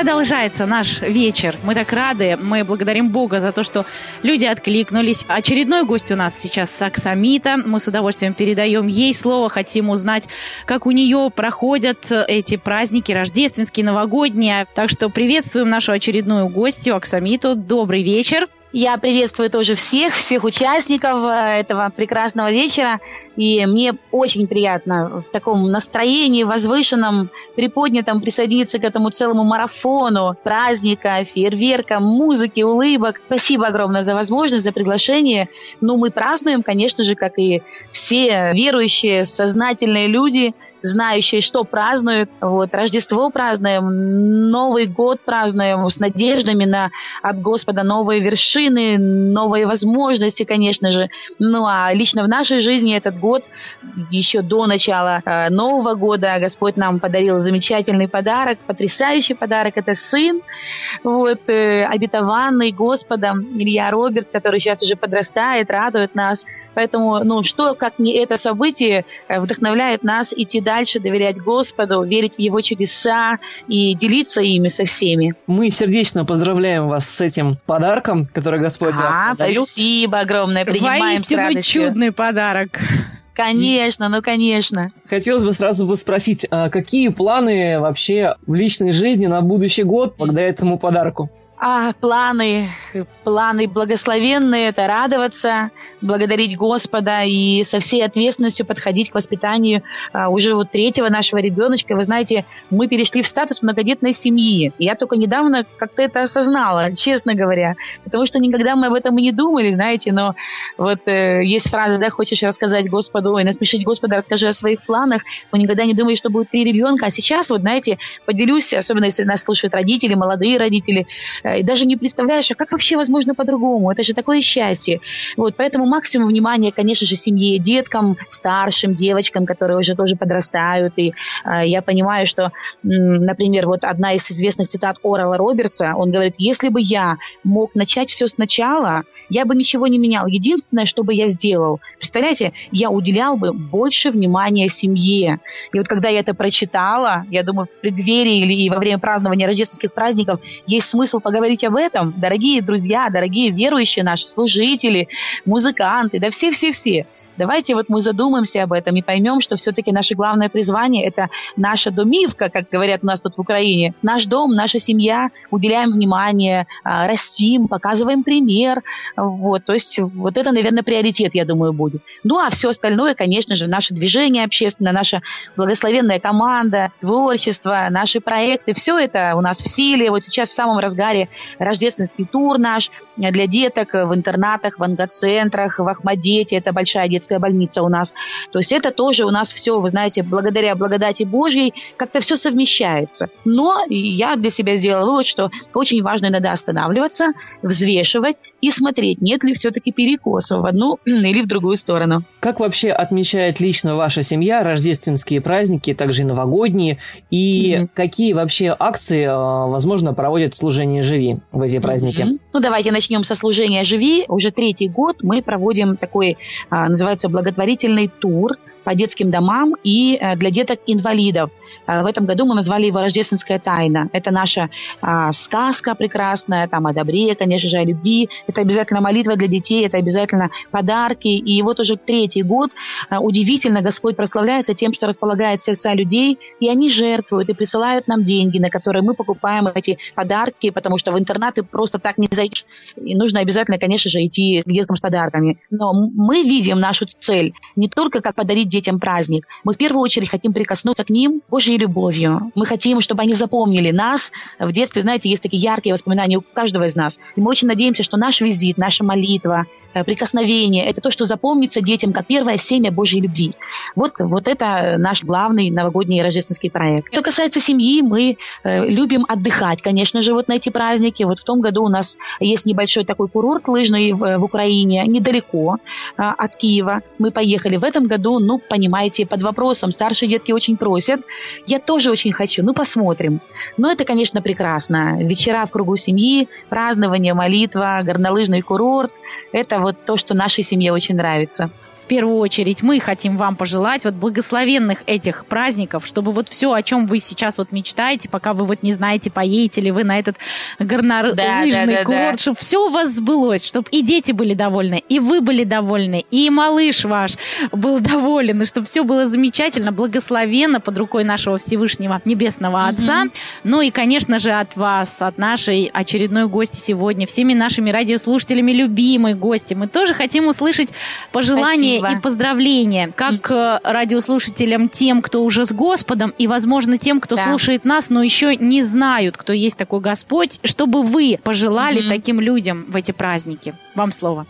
Продолжается наш вечер. Мы так рады. Мы благодарим Бога за то, что люди откликнулись. Очередной гость у нас сейчас Аксамита. Мы с удовольствием передаем ей слово. Хотим узнать, как у нее проходят эти праздники рождественские, новогодние. Так что приветствуем нашу очередную гостью Аксамиту. Добрый вечер. Я приветствую тоже всех, всех участников э, этого прекрасного вечера. И мне очень приятно в таком настроении возвышенном, приподнятом присоединиться к этому целому марафону праздника, фейерверка, музыки, улыбок. Спасибо огромное за возможность, за приглашение. Ну, мы празднуем, конечно же, как и все верующие, сознательные люди – знающие, что празднуют. Вот, Рождество празднуем, Новый год празднуем с надеждами на от Господа новые вершины, новые возможности, конечно же. Ну а лично в нашей жизни этот год, еще до начала э, Нового года, Господь нам подарил замечательный подарок, потрясающий подарок. Это сын, вот, э, обетованный Господом Илья Роберт, который сейчас уже подрастает, радует нас. Поэтому, ну, что, как не это событие, э, вдохновляет нас идти дальше, доверять Господу, верить в Его чудеса и делиться ими со всеми. Мы сердечно поздравляем вас с этим подарком, который Господь а, вас подарил. Спасибо огромное, принимаем Воистину с чудный подарок. Конечно, ну конечно. Хотелось бы сразу бы спросить, а какие планы вообще в личной жизни на будущий год благодаря этому подарку? А планы, планы благословенные – это радоваться, благодарить Господа и со всей ответственностью подходить к воспитанию а, уже вот третьего нашего ребеночка. Вы знаете, мы перешли в статус многодетной семьи. Я только недавно как-то это осознала, честно говоря, потому что никогда мы об этом и не думали, знаете, но вот э, есть фраза, да, хочешь рассказать Господу, ой, насмешить Господа, расскажи о своих планах, но никогда не думали, что будет три ребенка, а сейчас вот, знаете, поделюсь, особенно если нас слушают родители, молодые родители, и даже не представляешь, а как вообще возможно по-другому? Это же такое счастье. Вот, поэтому максимум внимания, конечно же, семье, деткам, старшим, девочкам, которые уже тоже подрастают. И э, я понимаю, что, например, вот одна из известных цитат Орала Робертса, он говорит, если бы я мог начать все сначала, я бы ничего не менял. Единственное, что бы я сделал, представляете, я уделял бы больше внимания семье. И вот когда я это прочитала, я думаю, в преддверии или во время празднования рождественских праздников есть смысл поговорить говорить об этом, дорогие друзья, дорогие верующие наши, служители, музыканты, да все-все-все. Давайте вот мы задумаемся об этом и поймем, что все-таки наше главное призвание – это наша домивка, как говорят у нас тут в Украине. Наш дом, наша семья, уделяем внимание, а, растим, показываем пример. Вот, то есть вот это, наверное, приоритет, я думаю, будет. Ну, а все остальное, конечно же, наше движение общественное, наша благословенная команда, творчество, наши проекты, все это у нас в силе. Вот сейчас в самом разгаре рождественский тур наш для деток в интернатах, в ангоцентрах, в Ахмадете. Это большая детская больница у нас. То есть это тоже у нас все, вы знаете, благодаря благодати Божьей как-то все совмещается. Но я для себя сделала вывод, что очень важно иногда останавливаться, взвешивать и смотреть, нет ли все-таки перекосов в одну или в другую сторону. Как вообще отмечает лично ваша семья рождественские праздники, также и новогодние, и mm-hmm. какие вообще акции, а, возможно, проводят служение «Живи» в эти праздники? Mm-hmm. Ну, давайте начнем со служения «Живи». Уже третий год мы проводим такой, а, называется называется благотворительный тур по детским домам и э, для деток-инвалидов. Э, в этом году мы назвали его «Рождественская тайна». Это наша а, сказка прекрасная, там о добре, конечно же, о любви. Это обязательно молитва для детей, это обязательно подарки. И вот уже третий год а, удивительно Господь прославляется тем, что располагает сердца людей, и они жертвуют и присылают нам деньги, на которые мы покупаем эти подарки, потому что в интернаты просто так не зайдешь. И нужно обязательно, конечно же, идти к деткам с подарками. Но мы видим нашу цель не только как подарить детям праздник. Мы в первую очередь хотим прикоснуться к ним Божьей любовью. Мы хотим, чтобы они запомнили нас. В детстве, знаете, есть такие яркие воспоминания у каждого из нас. И мы очень надеемся, что наш визит, наша молитва, Э, прикосновение, это то, что запомнится детям как первое семя Божьей любви. Вот, вот это наш главный новогодний рождественский проект. Что касается семьи, мы э, любим отдыхать, конечно же, вот на эти праздники. Вот в том году у нас есть небольшой такой курорт лыжный в, в Украине, недалеко э, от Киева. Мы поехали в этом году, ну, понимаете, под вопросом. Старшие детки очень просят. Я тоже очень хочу, ну, посмотрим. Но это, конечно, прекрасно. Вечера в кругу семьи, празднование, молитва, горнолыжный курорт – это вот то, что нашей семье очень нравится. В первую очередь мы хотим вам пожелать вот благословенных этих праздников, чтобы вот все, о чем вы сейчас вот мечтаете, пока вы вот не знаете, поедете ли вы на этот горнолыжный да, да, да, курорт, да. чтобы все у вас сбылось, чтобы и дети были довольны, и вы были довольны, и малыш ваш был доволен, и чтобы все было замечательно, благословенно под рукой нашего Всевышнего Небесного Отца. Mm-hmm. Ну и, конечно же, от вас, от нашей очередной гости сегодня, всеми нашими радиослушателями любимой гости. Мы тоже хотим услышать пожелания. И поздравления, как mm-hmm. радиослушателям тем, кто уже с Господом, и, возможно, тем, кто да. слушает нас, но еще не знают, кто есть такой Господь, чтобы вы пожелали mm-hmm. таким людям в эти праздники. Вам слово.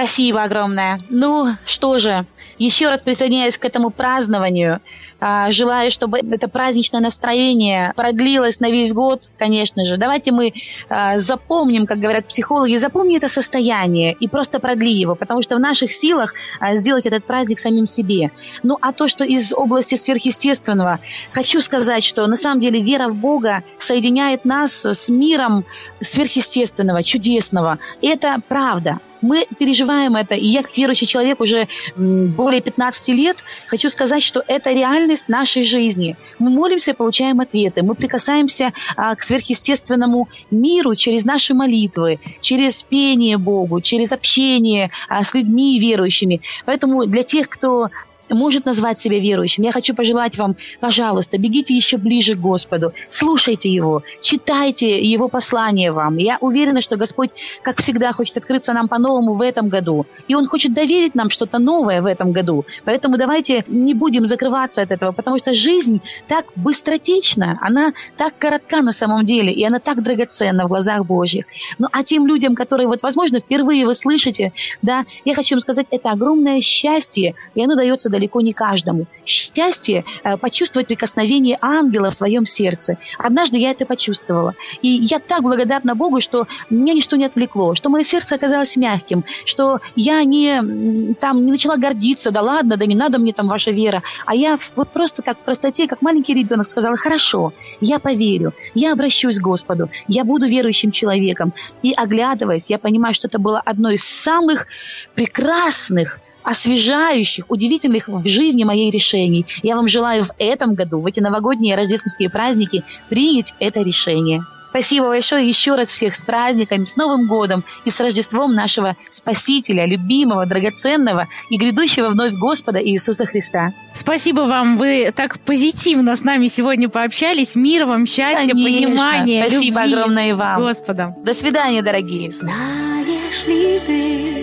Спасибо огромное. Ну, что же, еще раз присоединяюсь к этому празднованию. А, желаю, чтобы это праздничное настроение продлилось на весь год, конечно же. Давайте мы а, запомним, как говорят психологи, запомни это состояние и просто продли его, потому что в наших силах а, сделать этот праздник самим себе. Ну, а то, что из области сверхъестественного, хочу сказать, что на самом деле вера в Бога соединяет нас с миром сверхъестественного, чудесного. Это правда мы переживаем это, и я, как верующий человек, уже более 15 лет, хочу сказать, что это реальность нашей жизни. Мы молимся и получаем ответы, мы прикасаемся а, к сверхъестественному миру через наши молитвы, через пение Богу, через общение а, с людьми верующими. Поэтому для тех, кто может назвать себя верующим, я хочу пожелать вам, пожалуйста, бегите еще ближе к Господу, слушайте Его, читайте Его послание вам. Я уверена, что Господь, как всегда, хочет открыться нам по-новому в этом году. И Он хочет доверить нам что-то новое в этом году. Поэтому давайте не будем закрываться от этого, потому что жизнь так быстротечна, она так коротка на самом деле, и она так драгоценна в глазах Божьих. Ну а тем людям, которые, вот, возможно, впервые вы слышите, да, я хочу вам сказать, это огромное счастье, и оно дается далеко не каждому. Счастье э, почувствовать прикосновение ангела в своем сердце. Однажды я это почувствовала. И я так благодарна Богу, что меня ничто не отвлекло, что мое сердце оказалось мягким, что я не, там, не начала гордиться, да ладно, да не надо мне там ваша вера. А я вот просто так в простоте, как маленький ребенок, сказала, хорошо, я поверю, я обращусь к Господу, я буду верующим человеком. И оглядываясь, я понимаю, что это было одно из самых прекрасных освежающих, удивительных в жизни моей решений. Я вам желаю в этом году, в эти новогодние рождественские праздники, принять это решение. Спасибо большое еще раз всех с праздниками, с Новым годом и с Рождеством нашего Спасителя, любимого, драгоценного и грядущего вновь Господа Иисуса Христа. Спасибо вам, вы так позитивно с нами сегодня пообщались. Мир вам, счастья, Конечно. понимания, Спасибо любви огромное и вам. Господом. До свидания, дорогие. Знаешь ли ты,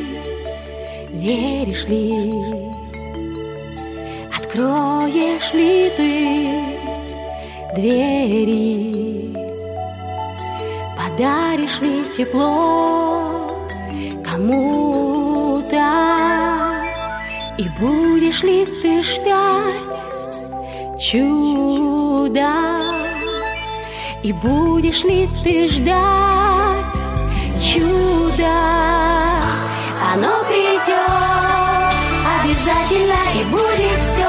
веришь ли, откроешь ли ты двери, подаришь ли тепло кому-то, и будешь ли ты ждать чуда, и будешь ли ты ждать чуда. Оно придет и будет все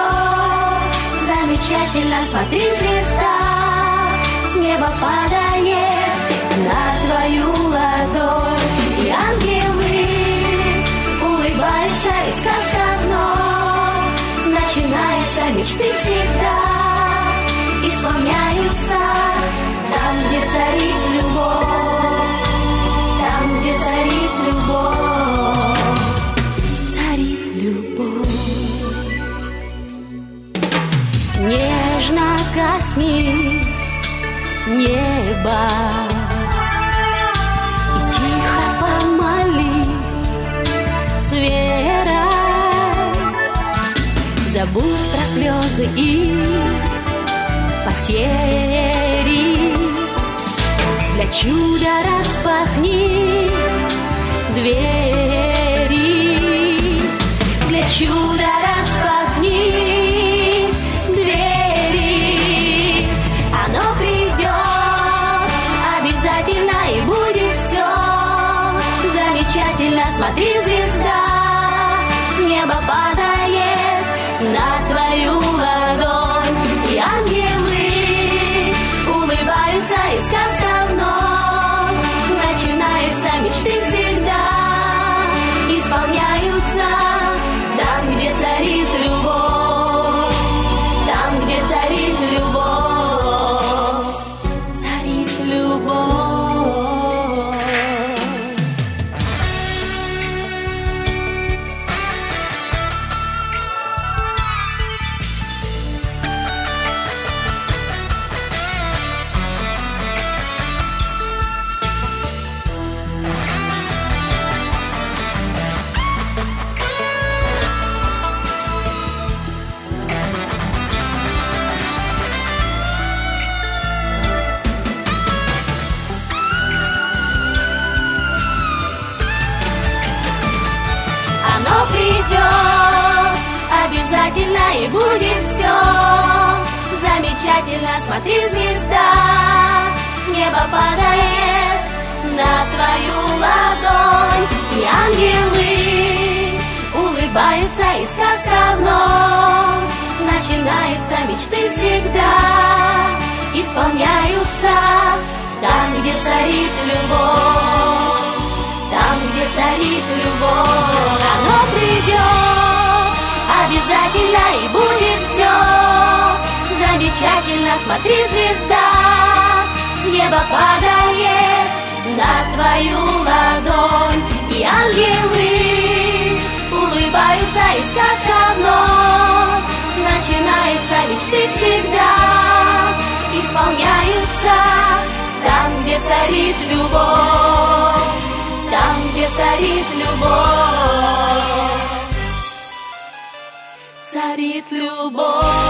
замечательно. Смотри, звезда с неба падает на твою ладонь. И ангелы улыбаются, и сказка вновь начинается. Мечты всегда исполняются неба. И тихо помолись с верой. Забудь про слезы и потери. Для чуда распахни двери. Для чуда Замечательно, смотри, звезда. С неба падает на твою ладонь. И ангелы улыбаются, и сказка вновь Начинается, мечты всегда. Исполняются. Там, где царит любовь. Там, где царит любовь. Оно придет обязательно и будет Замечательно, смотри, звезда. С неба падает на твою ладонь. И ангелы улыбаются, и сказка вновь Начинается, мечты всегда. Исполняются Там, где царит любовь. Там, где царит любовь. Царит любовь